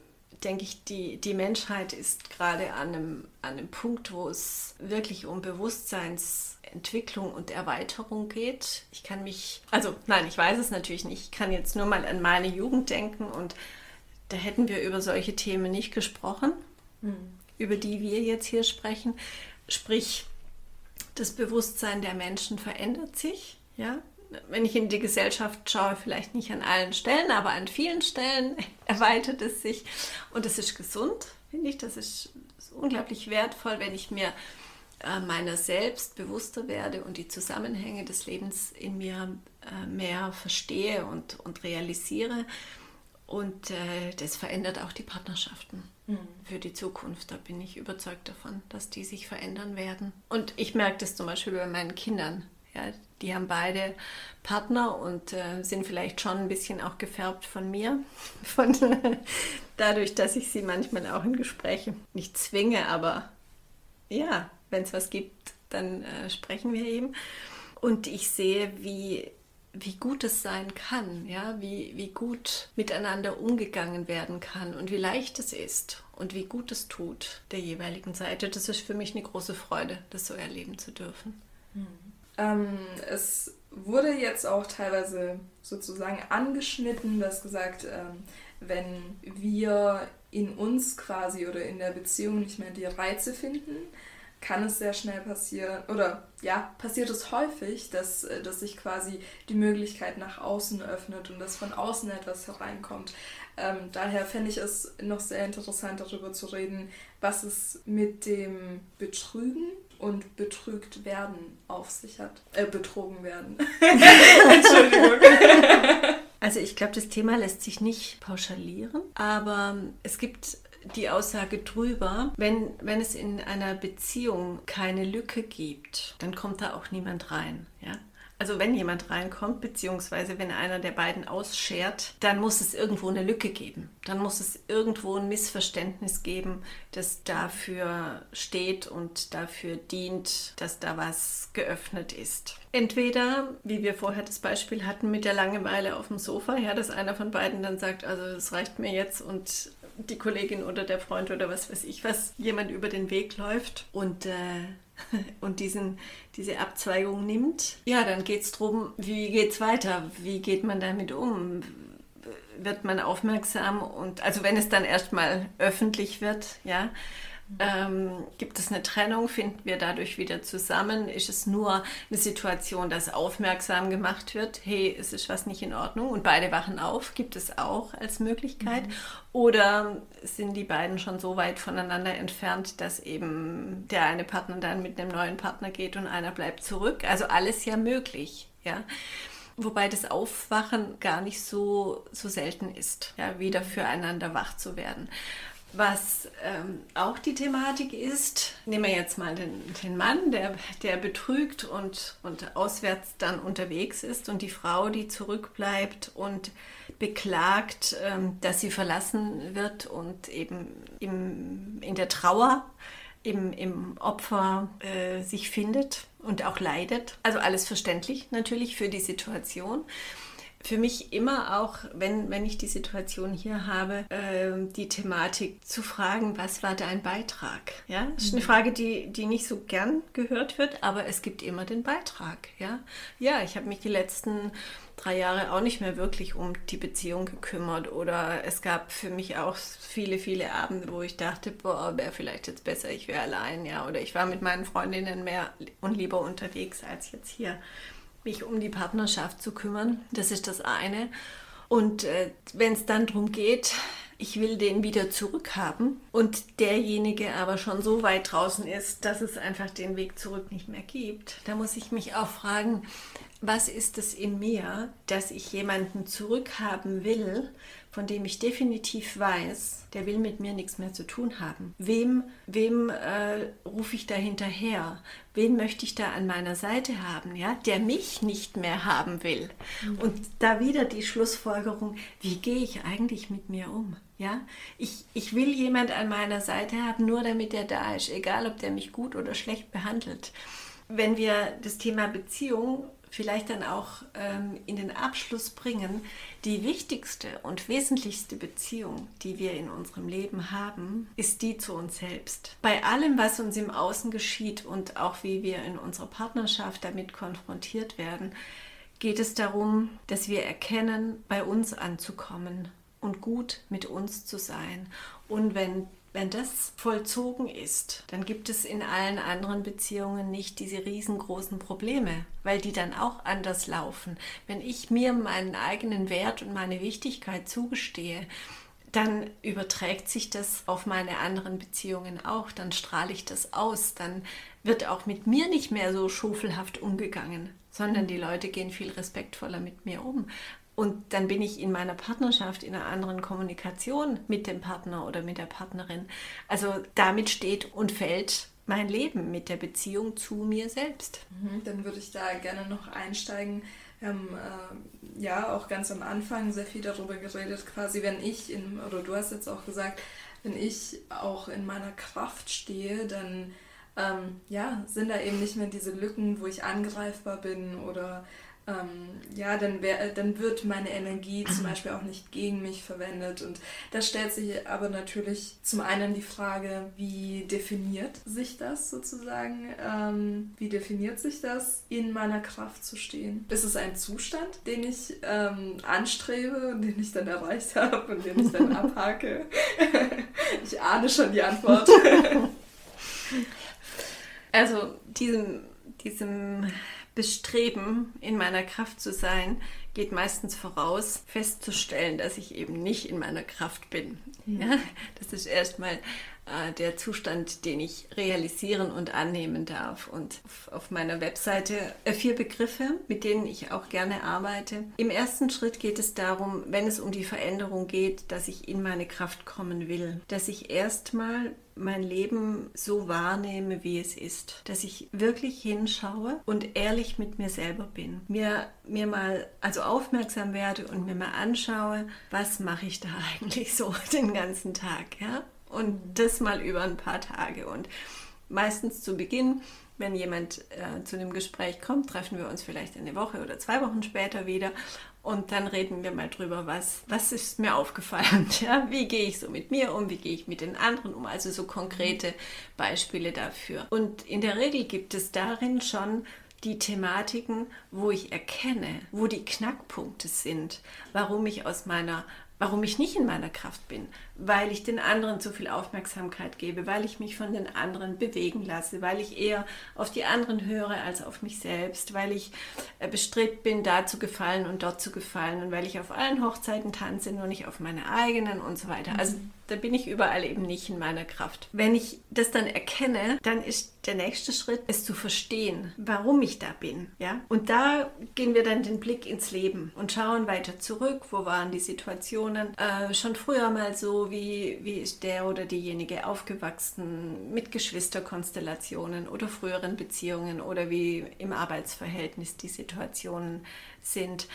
denke ich, die, die Menschheit ist gerade an einem, an einem Punkt, wo es wirklich um Bewusstseinsentwicklung und Erweiterung geht. Ich kann mich, also nein, ich weiß es natürlich nicht. Ich kann jetzt nur mal an meine Jugend denken und da hätten wir über solche Themen nicht gesprochen, mhm. über die wir jetzt hier sprechen. Sprich, das Bewusstsein der Menschen verändert sich. Ja? Wenn ich in die Gesellschaft schaue, vielleicht nicht an allen Stellen, aber an vielen Stellen [laughs] erweitert es sich. Und das ist gesund, finde ich. Das ist, ist unglaublich wertvoll, wenn ich mir äh, meiner selbst bewusster werde und die Zusammenhänge des Lebens in mir äh, mehr verstehe und, und realisiere. Und äh, das verändert auch die Partnerschaften mhm. für die Zukunft. Da bin ich überzeugt davon, dass die sich verändern werden. Und ich merke das zum Beispiel bei meinen Kindern. Ja, die haben beide Partner und äh, sind vielleicht schon ein bisschen auch gefärbt von mir. [laughs] Von, [laughs] dadurch, dass ich sie manchmal auch in Gespräche nicht zwinge, aber ja, wenn es was gibt, dann äh, sprechen wir eben. Und ich sehe, wie wie gut es sein kann, ja, wie, wie gut miteinander umgegangen werden kann und wie leicht es ist und wie gut es tut der jeweiligen Seite. Das ist für mich eine große Freude, das so erleben zu dürfen. Mhm. Ähm, es wurde jetzt auch teilweise sozusagen angeschnitten, dass gesagt, ähm, wenn wir in uns quasi oder in der Beziehung nicht mehr die Reize finden, kann es sehr schnell passieren, oder ja, passiert es häufig, dass, äh, dass sich quasi die Möglichkeit nach außen öffnet und dass von außen etwas hereinkommt. Ähm, daher fände ich es noch sehr interessant, darüber zu reden, was es mit dem Betrügen und betrügt werden auf sich hat. Äh, betrogen werden. [laughs] Entschuldigung. Also ich glaube, das Thema lässt sich nicht pauschalieren, aber es gibt die Aussage drüber, wenn, wenn es in einer Beziehung keine Lücke gibt, dann kommt da auch niemand rein. Ja? Also wenn jemand reinkommt, beziehungsweise wenn einer der beiden ausschert, dann muss es irgendwo eine Lücke geben. Dann muss es irgendwo ein Missverständnis geben, das dafür steht und dafür dient, dass da was geöffnet ist. Entweder, wie wir vorher das Beispiel hatten, mit der Langeweile auf dem Sofa, ja, dass einer von beiden dann sagt, also es reicht mir jetzt und die Kollegin oder der Freund oder was weiß ich was, jemand über den Weg läuft und äh, [laughs] und diesen, diese Abzweigung nimmt, ja, dann geht es darum, wie geht es weiter? Wie geht man damit um? Wird man aufmerksam? Und also wenn es dann erstmal öffentlich wird, ja, ähm, gibt es eine Trennung? Finden wir dadurch wieder zusammen? Ist es nur eine Situation, dass aufmerksam gemacht wird? Hey, es ist was nicht in Ordnung und beide wachen auf? Gibt es auch als Möglichkeit? Mhm. Oder sind die beiden schon so weit voneinander entfernt, dass eben der eine Partner dann mit einem neuen Partner geht und einer bleibt zurück? Also alles ja möglich, ja. Wobei das Aufwachen gar nicht so, so selten ist, ja, wieder füreinander wach zu werden. Was ähm, auch die Thematik ist, nehmen wir jetzt mal den, den Mann, der, der betrügt und, und auswärts dann unterwegs ist und die Frau, die zurückbleibt und beklagt, ähm, dass sie verlassen wird und eben im, in der Trauer, im, im Opfer äh, sich findet und auch leidet. Also alles verständlich natürlich für die Situation für mich immer auch, wenn, wenn ich die Situation hier habe, äh, die Thematik zu fragen, was war dein Beitrag? Ja, das ist eine mhm. Frage, die, die nicht so gern gehört wird, aber es gibt immer den Beitrag. Ja, ja ich habe mich die letzten drei Jahre auch nicht mehr wirklich um die Beziehung gekümmert oder es gab für mich auch viele, viele Abende, wo ich dachte, boah, wäre vielleicht jetzt besser, ich wäre allein, ja, oder ich war mit meinen Freundinnen mehr und lieber unterwegs als jetzt hier mich um die Partnerschaft zu kümmern. Das ist das eine. Und äh, wenn es dann darum geht, ich will den wieder zurückhaben und derjenige aber schon so weit draußen ist, dass es einfach den Weg zurück nicht mehr gibt, da muss ich mich auch fragen, was ist es in mir, dass ich jemanden zurückhaben will, von dem ich definitiv weiß, der will mit mir nichts mehr zu tun haben. Wem, wem äh, rufe ich da hinterher? Wen möchte ich da an meiner Seite haben, ja, der mich nicht mehr haben will? Mhm. Und da wieder die Schlussfolgerung, wie gehe ich eigentlich mit mir um? Ja, ich, ich will jemand an meiner Seite haben, nur damit er da ist, egal ob der mich gut oder schlecht behandelt. Wenn wir das Thema Beziehung vielleicht dann auch ähm, in den Abschluss bringen, die wichtigste und wesentlichste Beziehung, die wir in unserem Leben haben, ist die zu uns selbst. Bei allem, was uns im Außen geschieht und auch wie wir in unserer Partnerschaft damit konfrontiert werden, geht es darum, dass wir erkennen, bei uns anzukommen und gut mit uns zu sein. Und wenn wenn das vollzogen ist, dann gibt es in allen anderen Beziehungen nicht diese riesengroßen Probleme, weil die dann auch anders laufen. Wenn ich mir meinen eigenen Wert und meine Wichtigkeit zugestehe, dann überträgt sich das auf meine anderen Beziehungen auch, dann strahle ich das aus, dann wird auch mit mir nicht mehr so schufelhaft umgegangen, sondern die Leute gehen viel respektvoller mit mir um, und dann bin ich in meiner Partnerschaft in einer anderen Kommunikation mit dem Partner oder mit der Partnerin. Also damit steht und fällt mein Leben mit der Beziehung zu mir selbst. Mhm, dann würde ich da gerne noch einsteigen. Wir haben äh, ja auch ganz am Anfang sehr viel darüber geredet, quasi wenn ich in, oder du hast jetzt auch gesagt, wenn ich auch in meiner Kraft stehe, dann ähm, ja, sind da eben nicht mehr diese Lücken, wo ich angreifbar bin oder ähm, ja, dann, wär, dann wird meine Energie zum [clears throat] Beispiel auch nicht gegen mich verwendet. Und da stellt sich aber natürlich zum einen die Frage, wie definiert sich das sozusagen? Ähm, wie definiert sich das, in meiner Kraft zu stehen? Ist es ein Zustand, den ich ähm, anstrebe und den ich dann erreicht habe und den ich dann [laughs] abhake? [laughs] ich ahne schon die Antwort. [laughs] also diesem, diesem Bestreben, in meiner Kraft zu sein, geht meistens voraus, festzustellen, dass ich eben nicht in meiner Kraft bin. Ja. ja das ist erstmal äh, der Zustand, den ich realisieren und annehmen darf. Und auf meiner Webseite äh, vier Begriffe, mit denen ich auch gerne arbeite. Im ersten Schritt geht es darum, wenn es um die Veränderung geht, dass ich in meine Kraft kommen will, dass ich erstmal mein Leben so wahrnehme, wie es ist. Dass ich wirklich hinschaue und ehrlich mit mir selber bin. Mir, mir mal also aufmerksam werde und mir mal anschaue, was mache ich da [laughs] eigentlich so den ganzen Tag. Ja? Und das mal über ein paar Tage. Und meistens zu Beginn wenn jemand äh, zu einem Gespräch kommt, treffen wir uns vielleicht eine Woche oder zwei Wochen später wieder und dann reden wir mal drüber, was, was ist mir aufgefallen, [laughs] ja? wie gehe ich so mit mir um, wie gehe ich mit den anderen um, also so konkrete Beispiele dafür. Und in der Regel gibt es darin schon die Thematiken, wo ich erkenne, wo die Knackpunkte sind, warum ich aus meiner warum ich nicht in meiner Kraft bin, weil ich den anderen zu viel Aufmerksamkeit gebe, weil ich mich von den anderen bewegen lasse, weil ich eher auf die anderen höre als auf mich selbst, weil ich äh, bestrebt bin, da zu gefallen und dort zu gefallen und weil ich auf allen Hochzeiten tanze, nur nicht auf meine eigenen und so weiter. Also da bin ich überall eben nicht in meiner Kraft. Wenn ich das dann erkenne, dann ist der nächste Schritt, es zu verstehen, warum ich da bin. Ja? Und da gehen wir dann den Blick ins Leben und schauen weiter zurück, wo waren die Situationen äh, schon früher mal so, wie, wie ist der oder diejenige aufgewachsen mit Geschwisterkonstellationen oder früheren Beziehungen oder wie im Arbeitsverhältnis die Situationen sind.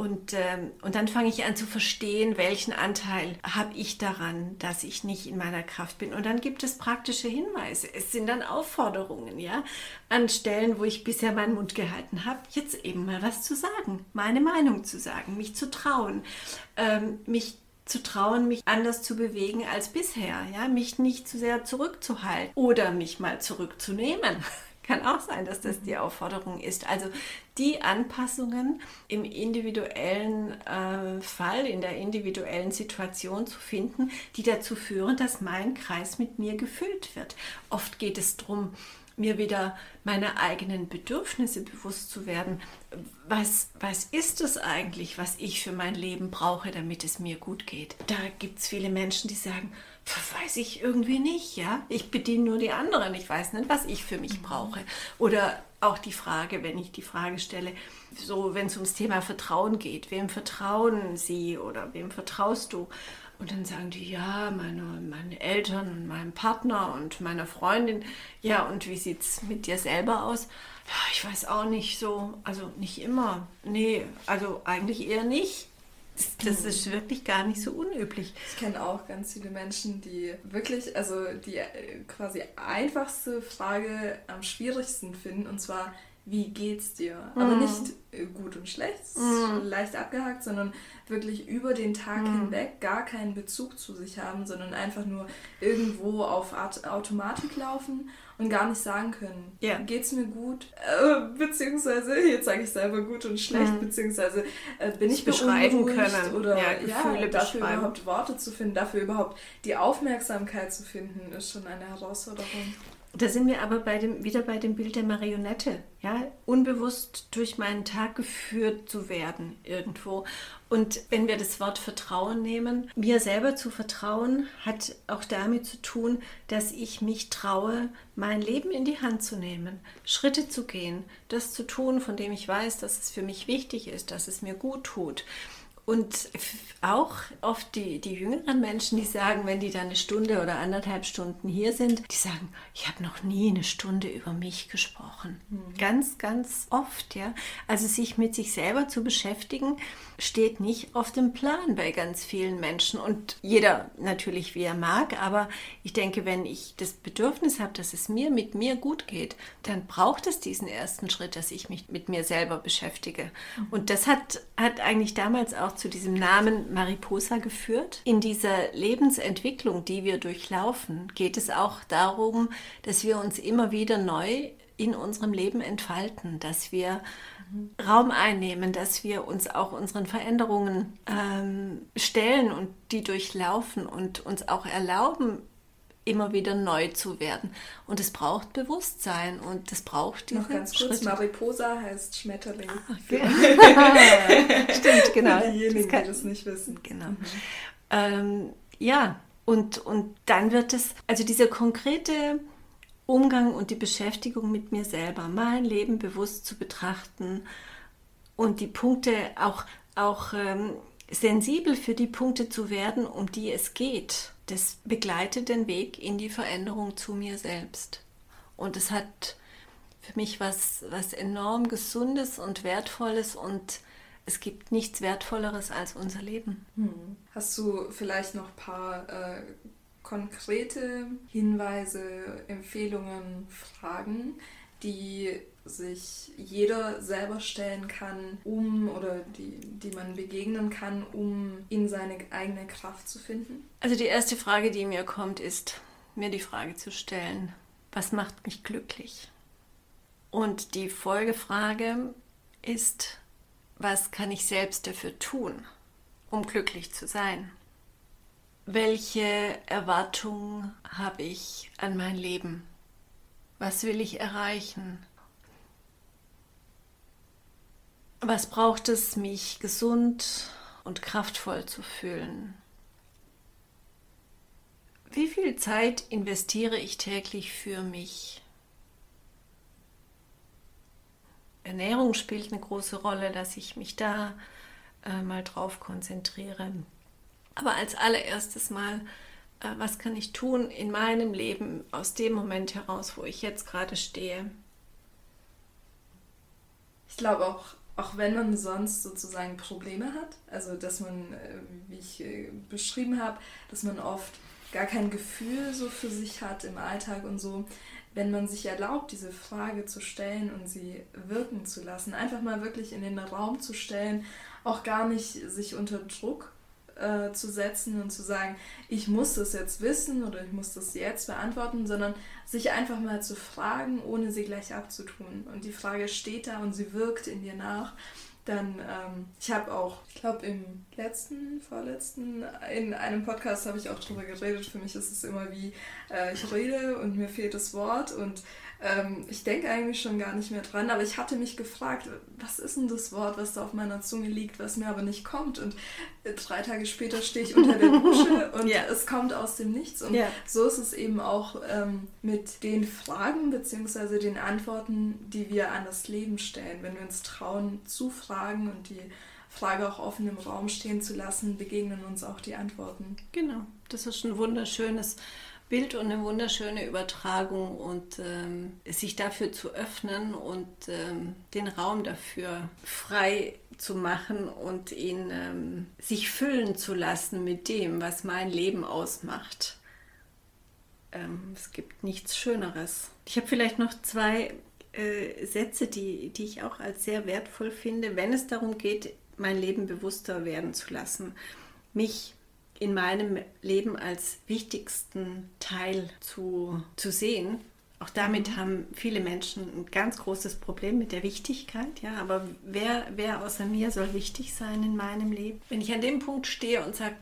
Und, ähm, und dann fange ich an zu verstehen, welchen Anteil habe ich daran, dass ich nicht in meiner Kraft bin. Und dann gibt es praktische Hinweise. Es sind dann Aufforderungen, ja, an Stellen, wo ich bisher meinen Mund gehalten habe, jetzt eben mal was zu sagen, meine Meinung zu sagen, mich zu trauen, ähm, mich zu trauen, mich anders zu bewegen als bisher, ja, mich nicht zu sehr zurückzuhalten oder mich mal zurückzunehmen. [laughs] Kann auch sein, dass das die Aufforderung ist. Also die Anpassungen im individuellen äh, Fall, in der individuellen Situation zu finden, die dazu führen, dass mein Kreis mit mir gefüllt wird. Oft geht es darum, mir wieder meine eigenen Bedürfnisse bewusst zu werden. Was, was ist es eigentlich, was ich für mein Leben brauche, damit es mir gut geht? Da gibt es viele Menschen, die sagen, weiß ich irgendwie nicht, ja. Ich bediene nur die anderen, ich weiß nicht, was ich für mich brauche. Oder auch die Frage, wenn ich die Frage stelle, so wenn es ums Thema Vertrauen geht, wem vertrauen Sie oder wem vertraust du? Und dann sagen die, ja, meine, meine Eltern und meinem Partner und meiner Freundin. Ja, und wie sieht es mit dir selber aus? Ja, ich weiß auch nicht so, also nicht immer. Nee, also eigentlich eher nicht. Das ist wirklich gar nicht so unüblich. Ich kenne auch ganz viele Menschen, die wirklich, also die äh, quasi einfachste Frage am schwierigsten finden, und zwar, wie geht's dir? Mhm. Aber nicht äh, gut und schlecht, mhm. leicht abgehakt, sondern wirklich über den Tag mhm. hinweg gar keinen Bezug zu sich haben, sondern einfach nur irgendwo auf Automatik laufen und gar nicht sagen können, ja. geht's mir gut, äh, beziehungsweise jetzt sage ich selber gut und schlecht, mhm. beziehungsweise äh, bin ich beschreiben können oder ja, Gefühle ja, dafür überhaupt Worte zu finden, dafür überhaupt die Aufmerksamkeit zu finden, ist schon eine Herausforderung. Da sind wir aber bei dem, wieder bei dem Bild der Marionette, ja, unbewusst durch meinen Tag geführt zu werden irgendwo. Und wenn wir das Wort Vertrauen nehmen, mir selber zu vertrauen, hat auch damit zu tun, dass ich mich traue, mein Leben in die Hand zu nehmen, Schritte zu gehen, das zu tun, von dem ich weiß, dass es für mich wichtig ist, dass es mir gut tut. Und auch oft die, die jüngeren Menschen, die sagen, wenn die dann eine Stunde oder anderthalb Stunden hier sind, die sagen, ich habe noch nie eine Stunde über mich gesprochen. Mhm. Ganz, ganz oft, ja. Also sich mit sich selber zu beschäftigen, steht nicht auf dem Plan bei ganz vielen Menschen. Und jeder natürlich, wie er mag, aber ich denke, wenn ich das Bedürfnis habe, dass es mir mit mir gut geht, dann braucht es diesen ersten Schritt, dass ich mich mit mir selber beschäftige. Mhm. Und das hat, hat eigentlich damals auch zu diesem Namen Mariposa geführt. In dieser Lebensentwicklung, die wir durchlaufen, geht es auch darum, dass wir uns immer wieder neu in unserem Leben entfalten, dass wir mhm. Raum einnehmen, dass wir uns auch unseren Veränderungen ähm, stellen und die durchlaufen und uns auch erlauben, immer wieder neu zu werden. Und es braucht Bewusstsein und es braucht diese Noch ganz kurz, Schritte. Mariposa heißt Schmetterling. Ah, [laughs] okay. Stimmt, genau. Diejenigen, das kann, die das nicht wissen. Genau. Mhm. Ähm, ja, Und, und dann wird es, also dieser konkrete Umgang und die Beschäftigung mit mir selber, mein Leben bewusst zu betrachten und die Punkte auch, auch ähm, sensibel für die Punkte zu werden, um die es geht, das begleitet den Weg in die Veränderung zu mir selbst. Und es hat für mich was, was enorm Gesundes und Wertvolles und es gibt nichts Wertvolleres als unser Leben. Hm. Hast du vielleicht noch ein paar äh, konkrete Hinweise, Empfehlungen, Fragen, die sich jeder selber stellen kann, um oder die, die man begegnen kann, um in seine eigene Kraft zu finden? Also die erste Frage, die mir kommt, ist mir die Frage zu stellen, was macht mich glücklich? Und die Folgefrage ist, was kann ich selbst dafür tun, um glücklich zu sein? Welche Erwartungen habe ich an mein Leben? Was will ich erreichen? Was braucht es, mich gesund und kraftvoll zu fühlen? Wie viel Zeit investiere ich täglich für mich? Ernährung spielt eine große Rolle, dass ich mich da äh, mal drauf konzentriere. Aber als allererstes mal, äh, was kann ich tun in meinem Leben aus dem Moment heraus, wo ich jetzt gerade stehe? Ich glaube auch, auch wenn man sonst sozusagen Probleme hat, also dass man, äh, wie ich äh, beschrieben habe, dass man oft gar kein Gefühl so für sich hat im Alltag und so, wenn man sich erlaubt, diese Frage zu stellen und sie wirken zu lassen, einfach mal wirklich in den Raum zu stellen, auch gar nicht sich unter Druck äh, zu setzen und zu sagen, ich muss das jetzt wissen oder ich muss das jetzt beantworten, sondern sich einfach mal zu fragen, ohne sie gleich abzutun. Und die Frage steht da und sie wirkt in dir nach. Dann, ähm, ich habe auch, ich glaube im letzten, vorletzten, in einem Podcast habe ich auch drüber geredet. Für mich ist es immer wie, äh, ich rede und mir fehlt das Wort und ähm, ich denke eigentlich schon gar nicht mehr dran, aber ich hatte mich gefragt, was ist denn das Wort, was da auf meiner Zunge liegt, was mir aber nicht kommt. Und äh, drei Tage später stehe ich unter der Dusche [laughs] und ja. es kommt aus dem Nichts. Und ja. so ist es eben auch ähm, mit den Fragen bzw. den Antworten, die wir an das Leben stellen. Wenn wir uns trauen zu fragen und die Frage auch offen im Raum stehen zu lassen, begegnen uns auch die Antworten. Genau, das ist ein wunderschönes Bild und eine wunderschöne Übertragung und ähm, sich dafür zu öffnen und ähm, den Raum dafür frei zu machen und ihn ähm, sich füllen zu lassen mit dem, was mein Leben ausmacht. Ähm, es gibt nichts Schöneres. Ich habe vielleicht noch zwei äh, Sätze, die, die ich auch als sehr wertvoll finde, wenn es darum geht, mein Leben bewusster werden zu lassen, mich in meinem Leben als wichtigsten Teil zu, zu sehen. Auch damit mhm. haben viele Menschen ein ganz großes Problem mit der Wichtigkeit. Ja, aber wer, wer außer mir soll wichtig sein in meinem Leben? Wenn ich an dem Punkt stehe und sage,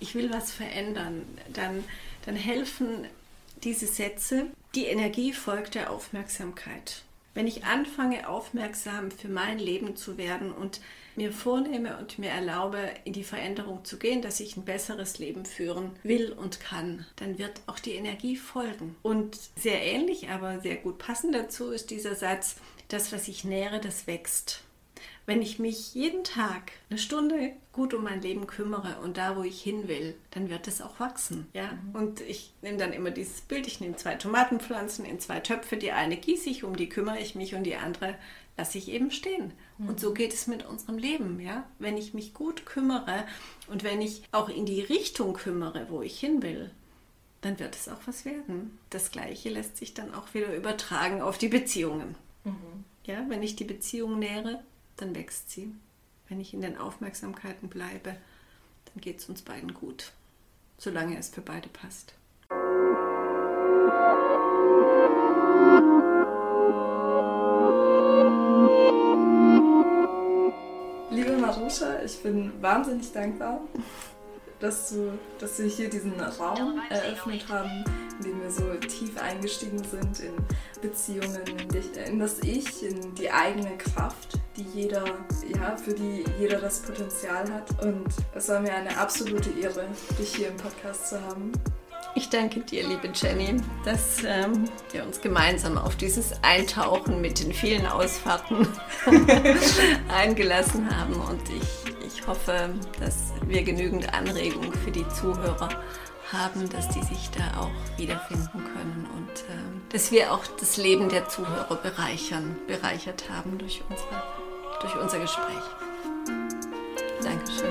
ich will was verändern, dann, dann helfen diese Sätze. Die Energie folgt der Aufmerksamkeit. Wenn ich anfange, aufmerksam für mein Leben zu werden und mir vornehme und mir erlaube, in die Veränderung zu gehen, dass ich ein besseres Leben führen will und kann, dann wird auch die Energie folgen. Und sehr ähnlich, aber sehr gut passend dazu ist dieser Satz, das, was ich nähere, das wächst. Wenn ich mich jeden Tag eine Stunde gut um mein Leben kümmere und da, wo ich hin will, dann wird es auch wachsen. Ja? Mhm. Und ich nehme dann immer dieses Bild, ich nehme zwei Tomatenpflanzen in zwei Töpfe, die eine gieße ich, um die kümmere ich mich und die andere lasse ich eben stehen. Mhm. Und so geht es mit unserem Leben, ja. Wenn ich mich gut kümmere und wenn ich auch in die Richtung kümmere, wo ich hin will, dann wird es auch was werden. Das Gleiche lässt sich dann auch wieder übertragen auf die Beziehungen. Mhm. Ja, wenn ich die Beziehung nähere, dann wächst sie. Wenn ich in den Aufmerksamkeiten bleibe, dann geht es uns beiden gut, solange es für beide passt. Liebe Marusha, ich bin wahnsinnig dankbar dass, du, dass wir hier diesen Raum eröffnet haben, in dem wir so tief eingestiegen sind in Beziehungen, in, dich, in das Ich, in die eigene Kraft, die jeder, ja, für die jeder das Potenzial hat. Und es war mir eine absolute Ehre, dich hier im Podcast zu haben. Ich danke dir, liebe Jenny, dass ähm, wir uns gemeinsam auf dieses Eintauchen mit den vielen Ausfahrten [laughs] eingelassen haben. Und ich, ich hoffe, dass wir genügend Anregungen für die Zuhörer haben, dass die sich da auch wiederfinden können und äh, dass wir auch das Leben der Zuhörer bereichern, bereichert haben durch, unsere, durch unser Gespräch. Dankeschön.